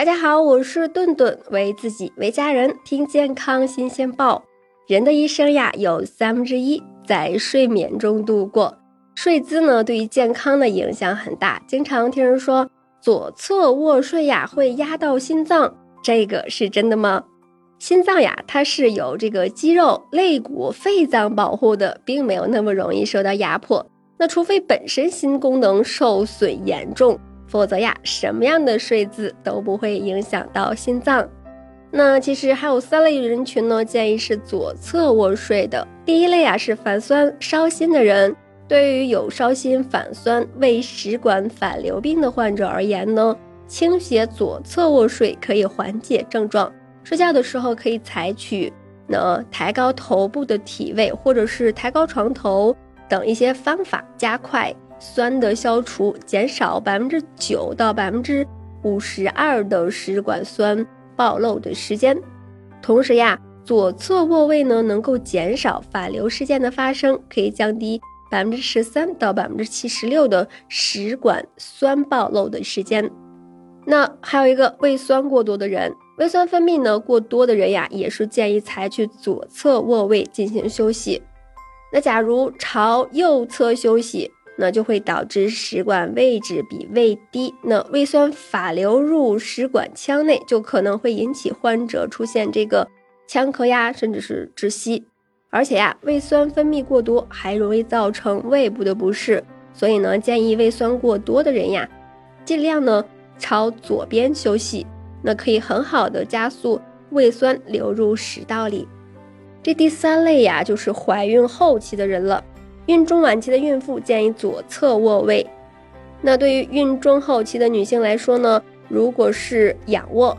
大家好，我是顿顿，为自己为家人听健康新鲜报。人的一生呀，有三分之一在睡眠中度过。睡姿呢，对于健康的影响很大。经常听人说左侧卧睡呀会压到心脏，这个是真的吗？心脏呀，它是有这个肌肉、肋骨、肺脏保护的，并没有那么容易受到压迫。那除非本身心功能受损严重，否则呀，什么样的睡姿都不会影响到心脏。那其实还有三类人群呢，建议是左侧卧睡的。第一类啊是反酸烧心的人，对于有烧心、反酸、胃食管反流病的患者而言呢，倾斜左侧卧睡可以缓解症状。睡觉的时候可以采取呢抬高头部的体位，或者是抬高床头等一些方法，加快酸的消除，减少百分之九到百分之五十二的食管酸。暴露的时间，同时呀，左侧卧位呢能够减少反流事件的发生，可以降低百分之十三到百分之七十六的食管酸暴露的时间。那还有一个胃酸过多的人，胃酸分泌呢过多的人呀，也是建议采取左侧卧位进行休息。那假如朝右侧休息。那就会导致食管位置比胃低，那胃酸反流入食管腔内，就可能会引起患者出现这个腔咳呀，甚至是窒息。而且呀，胃酸分泌过多还容易造成胃部的不适，所以呢，建议胃酸过多的人呀，尽量呢朝左边休息，那可以很好的加速胃酸流入食道里。这第三类呀，就是怀孕后期的人了。孕中晚期的孕妇建议左侧卧位。那对于孕中后期的女性来说呢，如果是仰卧，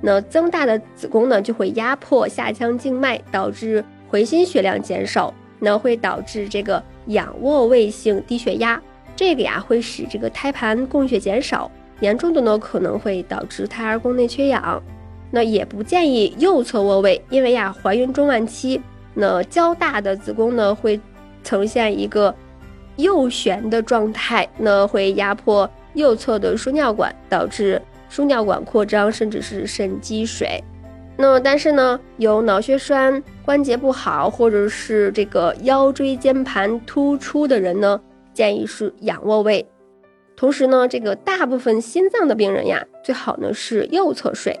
那增大的子宫呢就会压迫下腔静脉，导致回心血量减少，那会导致这个仰卧位性低血压。这个呀会使这个胎盘供血减少，严重的呢可能会导致胎儿宫内缺氧。那也不建议右侧卧位，因为呀怀孕中晚期，那较大的子宫呢会。呈现一个右旋的状态，那会压迫右侧的输尿管，导致输尿管扩张，甚至是肾积水。那但是呢，有脑血栓、关节不好，或者是这个腰椎间盘突出的人呢，建议是仰卧位。同时呢，这个大部分心脏的病人呀，最好呢是右侧睡。